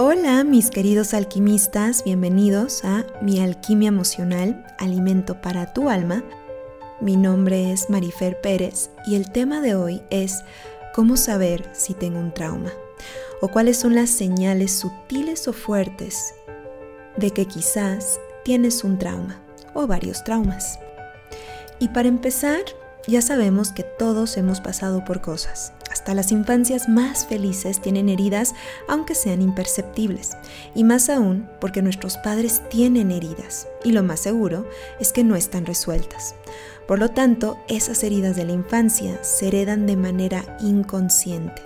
Hola mis queridos alquimistas, bienvenidos a Mi Alquimia Emocional, Alimento para tu Alma. Mi nombre es Marifer Pérez y el tema de hoy es cómo saber si tengo un trauma o cuáles son las señales sutiles o fuertes de que quizás tienes un trauma o varios traumas. Y para empezar, ya sabemos que todos hemos pasado por cosas las infancias más felices tienen heridas aunque sean imperceptibles, y más aún porque nuestros padres tienen heridas, y lo más seguro es que no están resueltas. Por lo tanto, esas heridas de la infancia se heredan de manera inconsciente,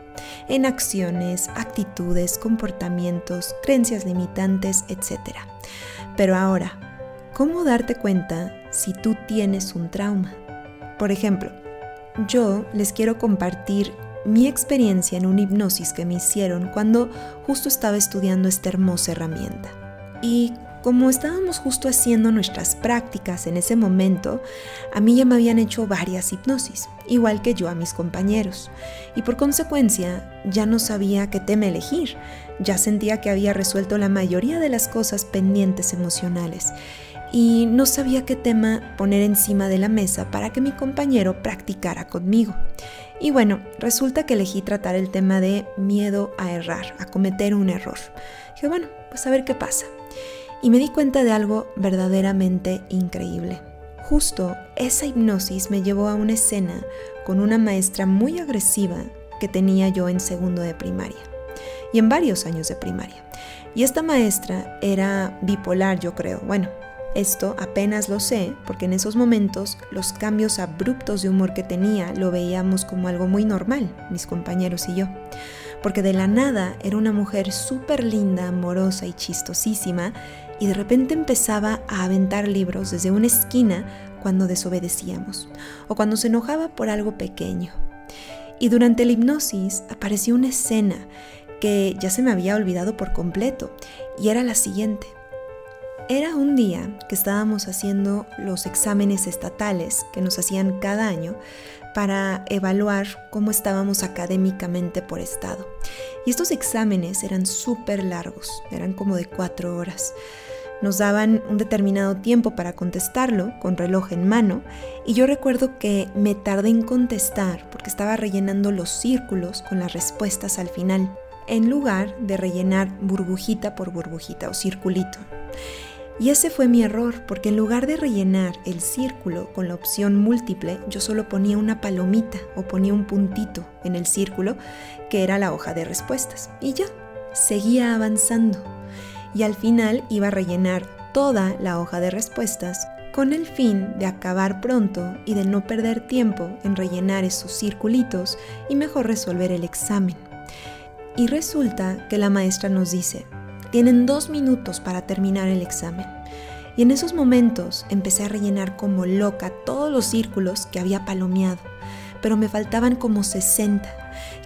en acciones, actitudes, comportamientos, creencias limitantes, etc. Pero ahora, ¿cómo darte cuenta si tú tienes un trauma? Por ejemplo, yo les quiero compartir mi experiencia en una hipnosis que me hicieron cuando justo estaba estudiando esta hermosa herramienta. Y como estábamos justo haciendo nuestras prácticas en ese momento, a mí ya me habían hecho varias hipnosis, igual que yo a mis compañeros, y por consecuencia ya no sabía qué tema elegir, ya sentía que había resuelto la mayoría de las cosas pendientes emocionales, y no sabía qué tema poner encima de la mesa para que mi compañero practicara conmigo. Y bueno, resulta que elegí tratar el tema de miedo a errar, a cometer un error. Dije, bueno, pues a ver qué pasa. Y me di cuenta de algo verdaderamente increíble. Justo esa hipnosis me llevó a una escena con una maestra muy agresiva que tenía yo en segundo de primaria y en varios años de primaria. Y esta maestra era bipolar, yo creo. Bueno, esto apenas lo sé porque en esos momentos los cambios abruptos de humor que tenía lo veíamos como algo muy normal, mis compañeros y yo. Porque de la nada era una mujer súper linda, amorosa y chistosísima y de repente empezaba a aventar libros desde una esquina cuando desobedecíamos o cuando se enojaba por algo pequeño. Y durante la hipnosis apareció una escena que ya se me había olvidado por completo y era la siguiente. Era un día que estábamos haciendo los exámenes estatales que nos hacían cada año para evaluar cómo estábamos académicamente por estado. Y estos exámenes eran súper largos, eran como de cuatro horas. Nos daban un determinado tiempo para contestarlo con reloj en mano y yo recuerdo que me tardé en contestar porque estaba rellenando los círculos con las respuestas al final, en lugar de rellenar burbujita por burbujita o circulito. Y ese fue mi error, porque en lugar de rellenar el círculo con la opción múltiple, yo solo ponía una palomita o ponía un puntito en el círculo, que era la hoja de respuestas. Y ya, seguía avanzando. Y al final iba a rellenar toda la hoja de respuestas con el fin de acabar pronto y de no perder tiempo en rellenar esos circulitos y mejor resolver el examen. Y resulta que la maestra nos dice, tienen dos minutos para terminar el examen. Y en esos momentos empecé a rellenar como loca todos los círculos que había palomeado, pero me faltaban como 60.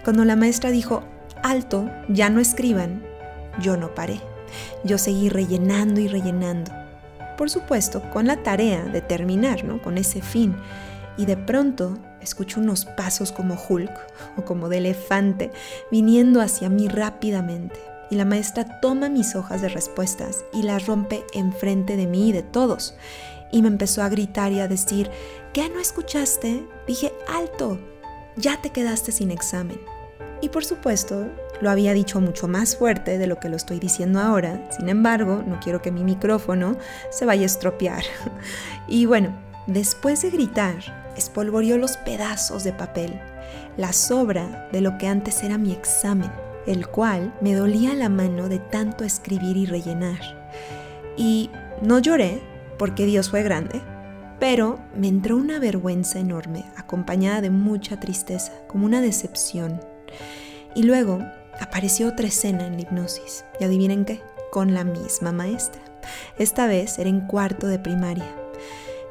Cuando la maestra dijo, alto, ya no escriban, yo no paré. Yo seguí rellenando y rellenando. Por supuesto, con la tarea de terminar, ¿no? Con ese fin. Y de pronto escucho unos pasos como Hulk o como de elefante viniendo hacia mí rápidamente y la maestra toma mis hojas de respuestas y las rompe enfrente de mí y de todos. Y me empezó a gritar y a decir, ¿qué no escuchaste? Dije, alto, ya te quedaste sin examen. Y por supuesto, lo había dicho mucho más fuerte de lo que lo estoy diciendo ahora. Sin embargo, no quiero que mi micrófono se vaya a estropear. Y bueno, después de gritar, espolvoreó los pedazos de papel, la sobra de lo que antes era mi examen el cual me dolía la mano de tanto escribir y rellenar. Y no lloré, porque Dios fue grande, pero me entró una vergüenza enorme, acompañada de mucha tristeza, como una decepción. Y luego apareció otra escena en la hipnosis, y adivinen qué, con la misma maestra. Esta vez era en cuarto de primaria.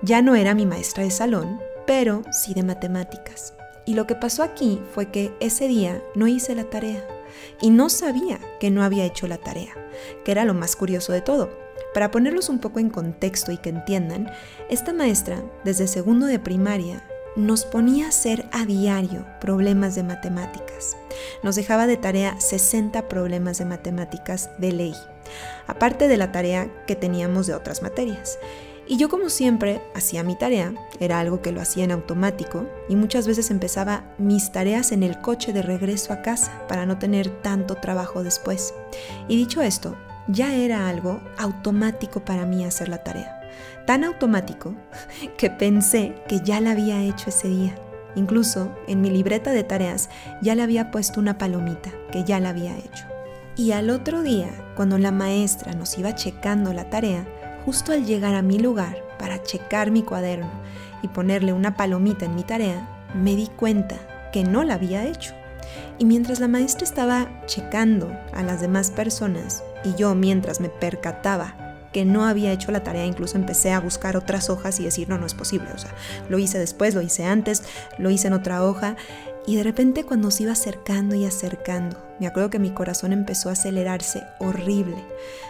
Ya no era mi maestra de salón, pero sí de matemáticas. Y lo que pasó aquí fue que ese día no hice la tarea y no sabía que no había hecho la tarea, que era lo más curioso de todo. Para ponerlos un poco en contexto y que entiendan, esta maestra, desde segundo de primaria, nos ponía a hacer a diario problemas de matemáticas. Nos dejaba de tarea 60 problemas de matemáticas de ley, aparte de la tarea que teníamos de otras materias. Y yo como siempre hacía mi tarea, era algo que lo hacía en automático y muchas veces empezaba mis tareas en el coche de regreso a casa para no tener tanto trabajo después. Y dicho esto, ya era algo automático para mí hacer la tarea. Tan automático que pensé que ya la había hecho ese día. Incluso en mi libreta de tareas ya le había puesto una palomita que ya la había hecho. Y al otro día, cuando la maestra nos iba checando la tarea, justo al llegar a mi lugar para checar mi cuaderno y ponerle una palomita en mi tarea, me di cuenta que no la había hecho. Y mientras la maestra estaba checando a las demás personas y yo mientras me percataba que no había hecho la tarea, incluso empecé a buscar otras hojas y decir, no, no es posible. O sea, lo hice después, lo hice antes, lo hice en otra hoja. Y de repente cuando se iba acercando y acercando, me acuerdo que mi corazón empezó a acelerarse horrible.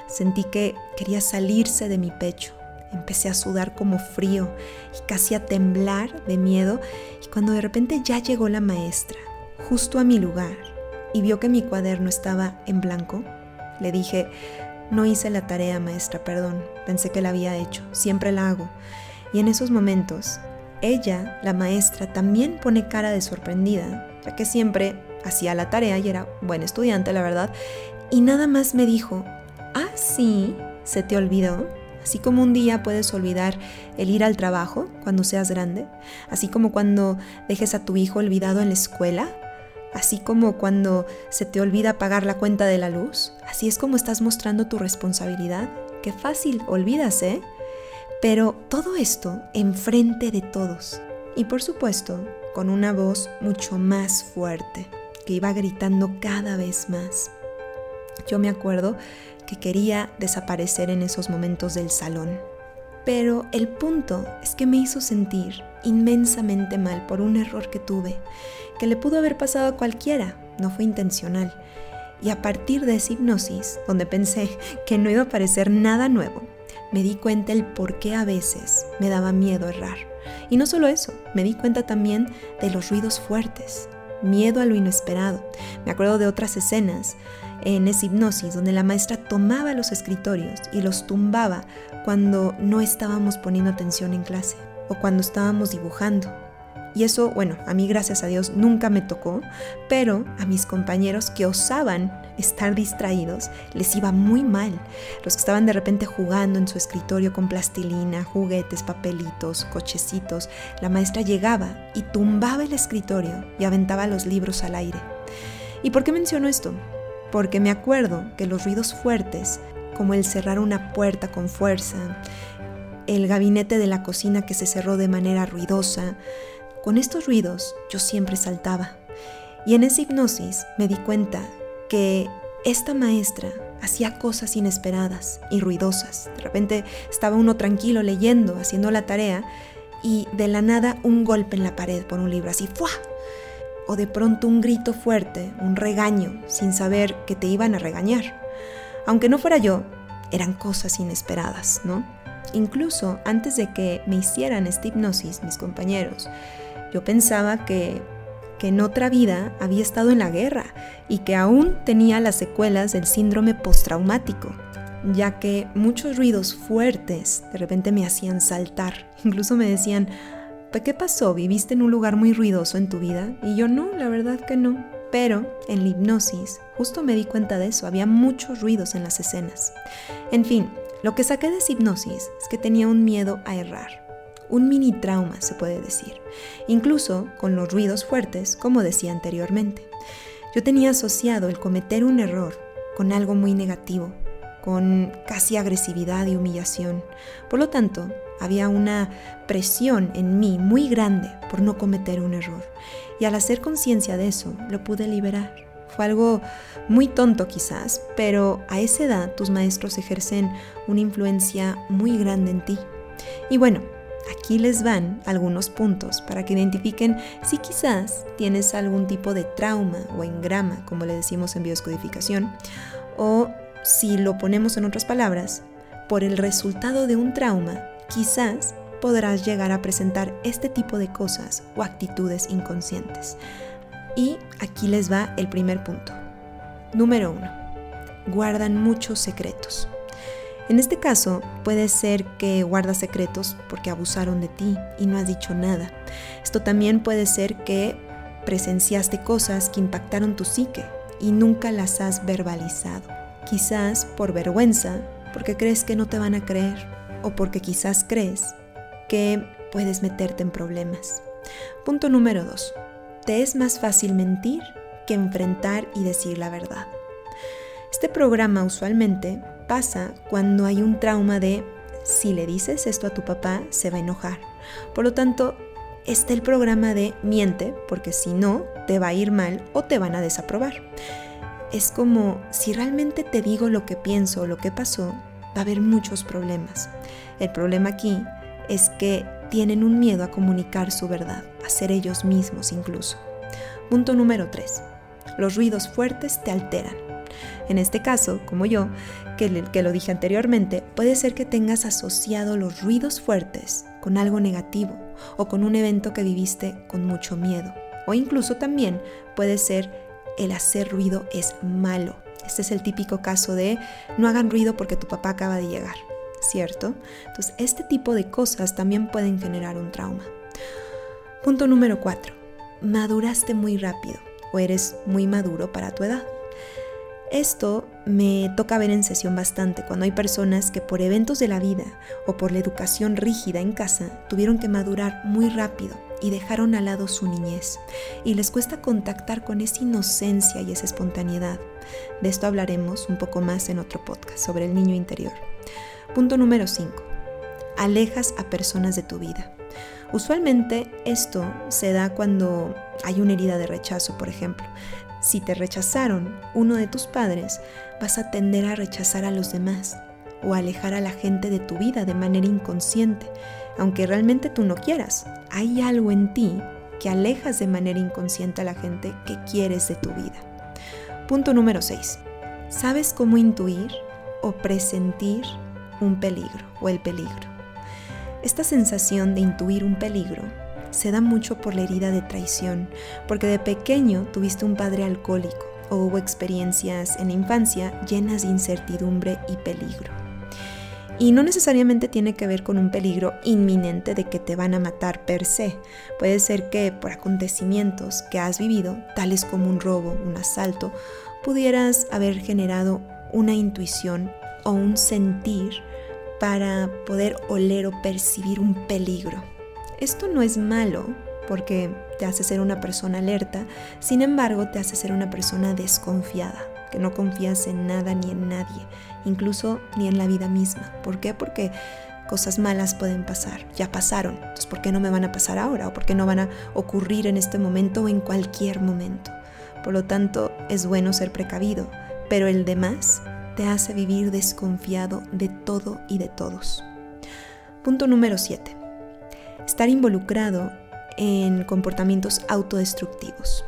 Sentí que quería salirse de mi pecho. Empecé a sudar como frío y casi a temblar de miedo. Y cuando de repente ya llegó la maestra, justo a mi lugar, y vio que mi cuaderno estaba en blanco, le dije, no hice la tarea, maestra, perdón. Pensé que la había hecho. Siempre la hago. Y en esos momentos, ella, la maestra, también pone cara de sorprendida, ya que siempre hacía la tarea y era buen estudiante, la verdad, y nada más me dijo, ah, sí, se te olvidó. Así como un día puedes olvidar el ir al trabajo cuando seas grande, así como cuando dejes a tu hijo olvidado en la escuela, así como cuando se te olvida pagar la cuenta de la luz, así es como estás mostrando tu responsabilidad. Qué fácil, olvidas, ¿eh? Pero todo esto enfrente de todos. Y por supuesto, con una voz mucho más fuerte que iba gritando cada vez más. Yo me acuerdo que quería desaparecer en esos momentos del salón. Pero el punto es que me hizo sentir inmensamente mal por un error que tuve, que le pudo haber pasado a cualquiera, no fue intencional. Y a partir de esa hipnosis, donde pensé que no iba a parecer nada nuevo, me di cuenta el por qué a veces me daba miedo errar. Y no solo eso, me di cuenta también de los ruidos fuertes, miedo a lo inesperado. Me acuerdo de otras escenas en esa hipnosis donde la maestra tomaba los escritorios y los tumbaba cuando no estábamos poniendo atención en clase o cuando estábamos dibujando y eso, bueno, a mí gracias a Dios nunca me tocó, pero a mis compañeros que osaban estar distraídos les iba muy mal. Los que estaban de repente jugando en su escritorio con plastilina, juguetes, papelitos, cochecitos, la maestra llegaba y tumbaba el escritorio y aventaba los libros al aire. ¿Y por qué menciono esto? Porque me acuerdo que los ruidos fuertes, como el cerrar una puerta con fuerza, el gabinete de la cocina que se cerró de manera ruidosa, con estos ruidos yo siempre saltaba. Y en esa hipnosis me di cuenta que esta maestra hacía cosas inesperadas y ruidosas. De repente estaba uno tranquilo leyendo, haciendo la tarea, y de la nada un golpe en la pared por un libro, así ¡fua! O de pronto un grito fuerte, un regaño, sin saber que te iban a regañar. Aunque no fuera yo, eran cosas inesperadas, ¿no? Incluso antes de que me hicieran esta hipnosis, mis compañeros, yo pensaba que, que en otra vida había estado en la guerra y que aún tenía las secuelas del síndrome postraumático, ya que muchos ruidos fuertes de repente me hacían saltar. Incluso me decían, ¿qué pasó? ¿Viviste en un lugar muy ruidoso en tu vida? Y yo no, la verdad que no. Pero en la hipnosis justo me di cuenta de eso, había muchos ruidos en las escenas. En fin, lo que saqué de esa hipnosis es que tenía un miedo a errar un mini trauma, se puede decir, incluso con los ruidos fuertes, como decía anteriormente. Yo tenía asociado el cometer un error con algo muy negativo, con casi agresividad y humillación. Por lo tanto, había una presión en mí muy grande por no cometer un error. Y al hacer conciencia de eso, lo pude liberar. Fue algo muy tonto quizás, pero a esa edad tus maestros ejercen una influencia muy grande en ti. Y bueno, Aquí les van algunos puntos para que identifiquen si quizás tienes algún tipo de trauma o engrama, como le decimos en bioscodificación, o si lo ponemos en otras palabras, por el resultado de un trauma, quizás podrás llegar a presentar este tipo de cosas o actitudes inconscientes. Y aquí les va el primer punto. Número 1. Guardan muchos secretos. En este caso, puede ser que guardas secretos porque abusaron de ti y no has dicho nada. Esto también puede ser que presenciaste cosas que impactaron tu psique y nunca las has verbalizado. Quizás por vergüenza, porque crees que no te van a creer o porque quizás crees que puedes meterte en problemas. Punto número 2. Te es más fácil mentir que enfrentar y decir la verdad. Este programa usualmente pasa cuando hay un trauma de si le dices esto a tu papá se va a enojar. Por lo tanto, está el programa de miente porque si no te va a ir mal o te van a desaprobar. Es como si realmente te digo lo que pienso o lo que pasó, va a haber muchos problemas. El problema aquí es que tienen un miedo a comunicar su verdad, a ser ellos mismos incluso. Punto número 3. Los ruidos fuertes te alteran. En este caso, como yo, que, que lo dije anteriormente, puede ser que tengas asociado los ruidos fuertes con algo negativo o con un evento que viviste con mucho miedo. O incluso también puede ser el hacer ruido es malo. Este es el típico caso de no hagan ruido porque tu papá acaba de llegar, ¿cierto? Entonces, este tipo de cosas también pueden generar un trauma. Punto número 4. Maduraste muy rápido o eres muy maduro para tu edad. Esto me toca ver en sesión bastante cuando hay personas que por eventos de la vida o por la educación rígida en casa tuvieron que madurar muy rápido y dejaron al lado su niñez y les cuesta contactar con esa inocencia y esa espontaneidad. De esto hablaremos un poco más en otro podcast sobre el niño interior. Punto número 5. Alejas a personas de tu vida. Usualmente esto se da cuando hay una herida de rechazo, por ejemplo. Si te rechazaron uno de tus padres, vas a tender a rechazar a los demás o alejar a la gente de tu vida de manera inconsciente, aunque realmente tú no quieras. Hay algo en ti que alejas de manera inconsciente a la gente que quieres de tu vida. Punto número 6. ¿Sabes cómo intuir o presentir un peligro o el peligro? Esta sensación de intuir un peligro se da mucho por la herida de traición, porque de pequeño tuviste un padre alcohólico o hubo experiencias en la infancia llenas de incertidumbre y peligro. Y no necesariamente tiene que ver con un peligro inminente de que te van a matar per se. Puede ser que por acontecimientos que has vivido, tales como un robo, un asalto, pudieras haber generado una intuición o un sentir para poder oler o percibir un peligro. Esto no es malo porque te hace ser una persona alerta, sin embargo te hace ser una persona desconfiada, que no confías en nada ni en nadie, incluso ni en la vida misma. ¿Por qué? Porque cosas malas pueden pasar, ya pasaron, entonces ¿por qué no me van a pasar ahora? ¿O por qué no van a ocurrir en este momento o en cualquier momento? Por lo tanto, es bueno ser precavido, pero el demás te hace vivir desconfiado de todo y de todos. Punto número 7 estar involucrado en comportamientos autodestructivos.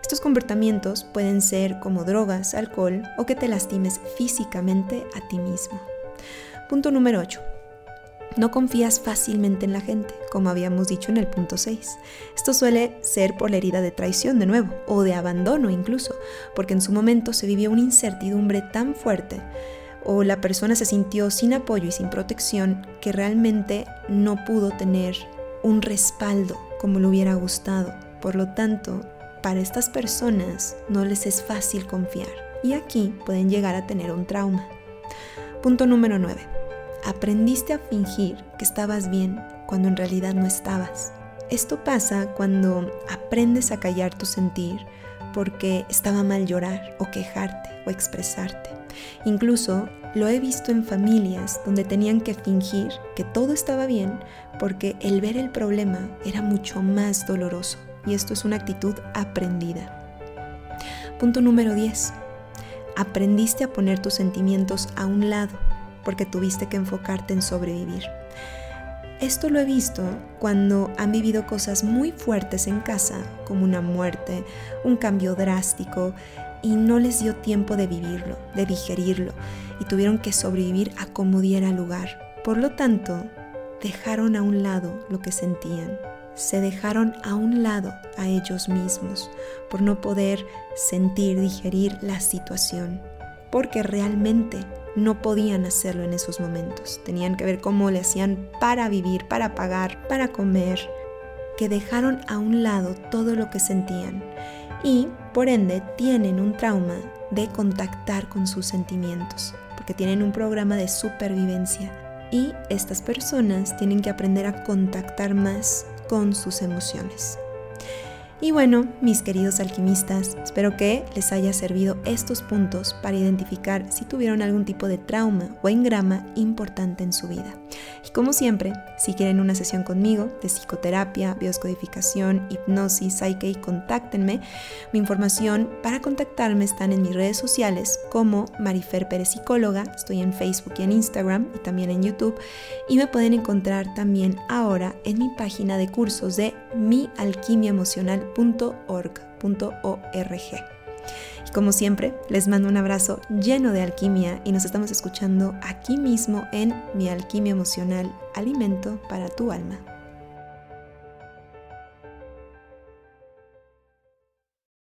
Estos comportamientos pueden ser como drogas, alcohol o que te lastimes físicamente a ti mismo. Punto número 8. No confías fácilmente en la gente, como habíamos dicho en el punto 6. Esto suele ser por la herida de traición de nuevo, o de abandono incluso, porque en su momento se vivió una incertidumbre tan fuerte o la persona se sintió sin apoyo y sin protección que realmente no pudo tener un respaldo como le hubiera gustado. Por lo tanto, para estas personas no les es fácil confiar y aquí pueden llegar a tener un trauma. Punto número 9. Aprendiste a fingir que estabas bien cuando en realidad no estabas. Esto pasa cuando aprendes a callar tu sentir porque estaba mal llorar o quejarte o expresarte. Incluso lo he visto en familias donde tenían que fingir que todo estaba bien porque el ver el problema era mucho más doloroso y esto es una actitud aprendida. Punto número 10. Aprendiste a poner tus sentimientos a un lado porque tuviste que enfocarte en sobrevivir. Esto lo he visto cuando han vivido cosas muy fuertes en casa, como una muerte, un cambio drástico, y no les dio tiempo de vivirlo, de digerirlo, y tuvieron que sobrevivir a como diera lugar. Por lo tanto, dejaron a un lado lo que sentían. Se dejaron a un lado a ellos mismos por no poder sentir, digerir la situación, porque realmente no podían hacerlo en esos momentos. Tenían que ver cómo le hacían para vivir, para pagar, para comer, que dejaron a un lado todo lo que sentían y por ende tienen un trauma de contactar con sus sentimientos, porque tienen un programa de supervivencia y estas personas tienen que aprender a contactar más con sus emociones. Y bueno, mis queridos alquimistas, espero que les haya servido estos puntos para identificar si tuvieron algún tipo de trauma o engrama importante en su vida. Y como siempre, si quieren una sesión conmigo de psicoterapia, bioscodificación, hipnosis, psyche, contáctenme. Mi información para contactarme están en mis redes sociales como Marifer Pérez Psicóloga. Estoy en Facebook y en Instagram y también en YouTube. Y me pueden encontrar también ahora en mi página de cursos de mialquimiaemocional.org. Y como siempre, les mando un abrazo lleno de alquimia y nos estamos escuchando aquí mismo en Mi Alquimia Emocional, Alimento para tu Alma.